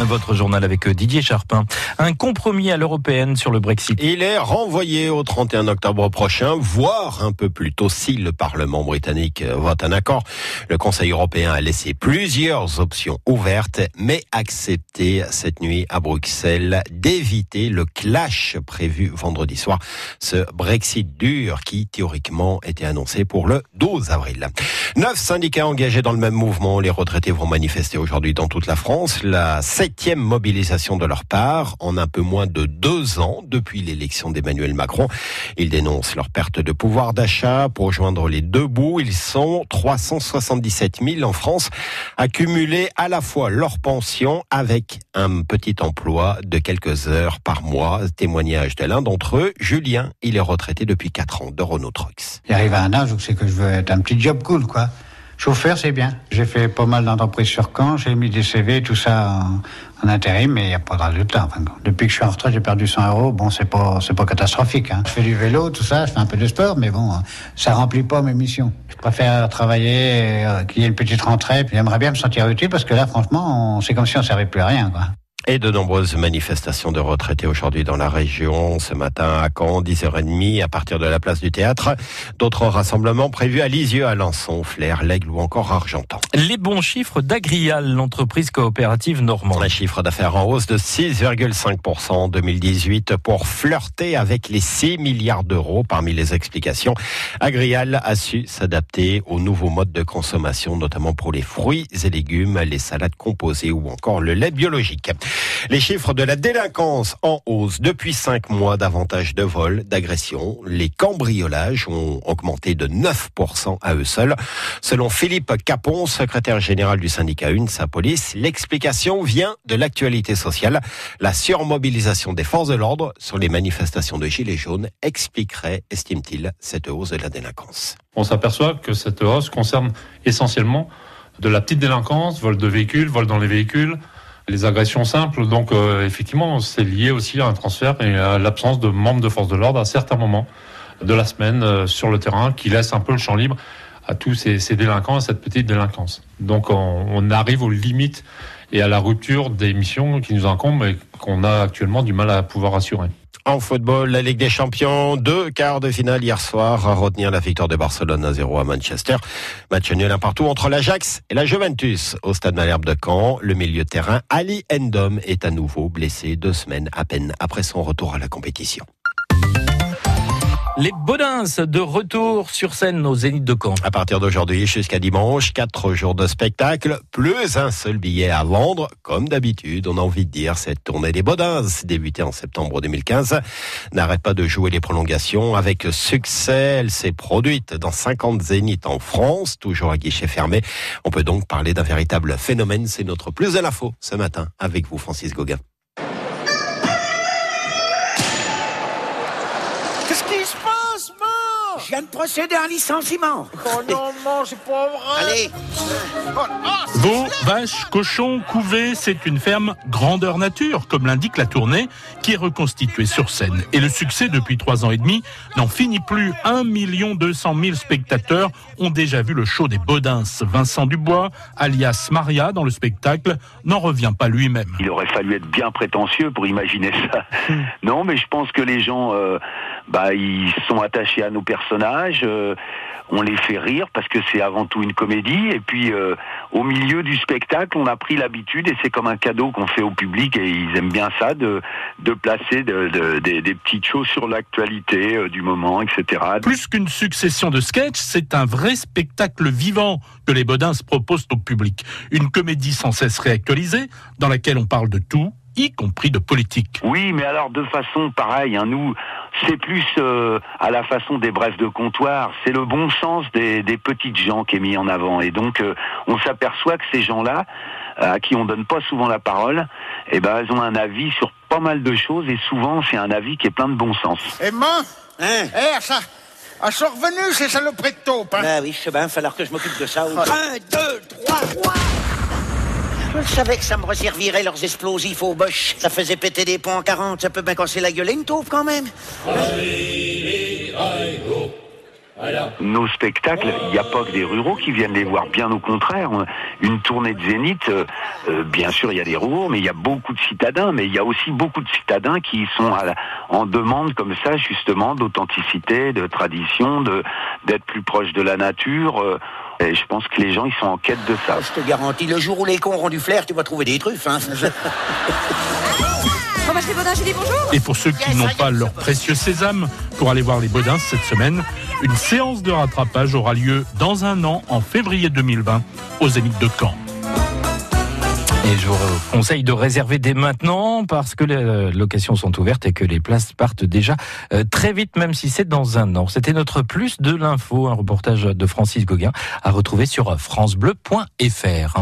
Votre journal avec euh, Didier Charpin. Un compromis à l'européenne sur le Brexit. Il est renvoyé au 31 octobre prochain, voire un peu plus tôt si le Parlement britannique vote un accord. Le Conseil européen a laissé plusieurs options ouvertes, mais accepté cette nuit à Bruxelles d'éviter le clash prévu vendredi soir. Ce Brexit dur qui, théoriquement, était annoncé pour le 12 avril. Neuf syndicats engagés dans le même mouvement. Les retraités vont manifester aujourd'hui dans toute la France. La septième mobilisation de leur part en un peu moins de deux ans depuis l'élection d'Emmanuel Macron. Ils dénoncent leur perte de pouvoir d'achat. Pour joindre les deux bouts, ils sont 377 000 en France à cumuler à la fois leur pension avec un petit emploi de quelques heures par mois. Témoignage de l'un d'entre eux, Julien. Il est retraité depuis quatre ans de Renault Trucks. Il arrive à un âge où c'est que je veux être un petit job cool, quoi. Chauffeur, c'est bien. J'ai fait pas mal d'entreprises sur Caen, j'ai mis des CV, tout ça en, intérim, mais il n'y a pas de résultat. Enfin, depuis que je suis en retraite, j'ai perdu 100 euros. Bon, c'est pas, c'est pas catastrophique. Hein. Je fais du vélo, tout ça, je fais un peu de sport, mais bon, ça remplit pas mes missions. Je préfère travailler, euh, qu'il y ait une petite rentrée, puis j'aimerais bien me sentir utile, parce que là, franchement, c'est comme si on servait plus à rien, quoi. Et de nombreuses manifestations de retraités aujourd'hui dans la région. Ce matin à Caen, 10h30 à partir de la place du théâtre. D'autres rassemblements prévus à Lisieux, Alençon, Flers, l'Aigle ou encore Argentan. Les bons chiffres d'Agrial, l'entreprise coopérative normande. Un chiffre d'affaires en hausse de 6,5% en 2018 pour flirter avec les 6 milliards d'euros. Parmi les explications, Agrial a su s'adapter aux nouveaux modes de consommation, notamment pour les fruits et légumes, les salades composées ou encore le lait biologique. Les chiffres de la délinquance en hausse depuis cinq mois, davantage de vols, d'agressions. Les cambriolages ont augmenté de 9% à eux seuls. Selon Philippe Capon, secrétaire général du syndicat sa Police, l'explication vient de l'actualité sociale. La surmobilisation des forces de l'ordre sur les manifestations de Gilets jaunes expliquerait, estime-t-il, cette hausse de la délinquance. On s'aperçoit que cette hausse concerne essentiellement de la petite délinquance, vol de véhicules, vol dans les véhicules, les agressions simples. Donc euh, effectivement, c'est lié aussi à un transfert et à l'absence de membres de force de l'ordre à certains moments de la semaine euh, sur le terrain qui laisse un peu le champ libre à tous ces, délinquants, à cette petite délinquance. Donc on, on, arrive aux limites et à la rupture des missions qui nous incombent et qu'on a actuellement du mal à pouvoir assurer. En football, la Ligue des Champions, deux quarts de finale hier soir à retenir la victoire de Barcelone à 0 à Manchester. Match nul un partout entre l'Ajax et la Juventus au stade Malherbe de Caen. Le milieu de terrain Ali Endom est à nouveau blessé deux semaines à peine après son retour à la compétition. Les Baudins de retour sur scène au Zénith de Caen. À partir d'aujourd'hui jusqu'à dimanche, quatre jours de spectacle, plus un seul billet à vendre. Comme d'habitude, on a envie de dire, cette tournée des Baudins, débutée en septembre 2015, n'arrête pas de jouer les prolongations avec succès. Elle s'est produite dans 50 Zéniths en France, toujours à guichet fermé. On peut donc parler d'un véritable phénomène. C'est notre plus à l'info ce matin avec vous, Francis Gauguin. Je viens de procéder à un licenciement. Oh non, non, c'est pas vrai. Allez. Veaux, vaches, cochons, couvées, c'est une ferme grandeur nature, comme l'indique la tournée, qui est reconstituée sur scène. Et le succès depuis trois ans et demi n'en finit plus. 1 200 000 spectateurs ont déjà vu le show des Baudins. Vincent Dubois, alias Maria, dans le spectacle, n'en revient pas lui-même. Il aurait fallu être bien prétentieux pour imaginer ça. non, mais je pense que les gens, euh, bah, ils sont attachés à nos personnages. Euh, on les fait rire parce que c'est avant tout une comédie. Et puis, euh, au milieu du spectacle, on a pris l'habitude, et c'est comme un cadeau qu'on fait au public, et ils aiment bien ça, de, de placer de, de, des, des petites choses sur l'actualité euh, du moment, etc. Plus qu'une succession de sketchs, c'est un vrai spectacle vivant que les Bodins proposent au public. Une comédie sans cesse réactualisée, dans laquelle on parle de tout, y compris de politique. Oui, mais alors de façon pareille, hein, nous, c'est plus euh, à la façon des brefs de comptoir, c'est le bon sens des, des, petites gens qui est mis en avant. Et donc, euh, on s'aperçoit que ces gens-là, à qui on donne pas souvent la parole, eh ben, elles ont un avis sur pas mal de choses, et souvent, c'est un avis qui est plein de bon sens. Emma Hein? Eh, ça elles sont revenues, ces saloperies de taupe, hein Bah oui, je sais bien, il va falloir que je m'occupe de ça. Ah. Un, deux, trois, trois Je savais que ça me resservirait leurs explosifs aux boches. Ça faisait péter des ponts en 40, ça peut bien casser la gueule une taupe quand même. Nos spectacles, il n'y a pas que des ruraux qui viennent les voir, bien au contraire. Une tournée de Zénith, euh, euh, bien sûr, il y a des ruraux, mais il y a beaucoup de citadins, mais il y a aussi beaucoup de citadins qui sont à la- en demande comme ça, justement, d'authenticité, de tradition, de d'être plus proche de la nature. euh, et je pense que les gens, ils sont en quête de ça. Je te garantis, le jour où les cons auront du flair, tu vas trouver des truffes. Hein. Bah. Et pour ceux qui n'ont pas leur précieux sésame pour aller voir les Baudins cette semaine, une séance de rattrapage aura lieu dans un an, en février 2020, au Zénith de Caen. Et je vous conseille de réserver dès maintenant parce que les locations sont ouvertes et que les places partent déjà euh, très vite, même si c'est dans un an. C'était notre plus de l'info, un reportage de Francis Gauguin à retrouver sur francebleu.fr.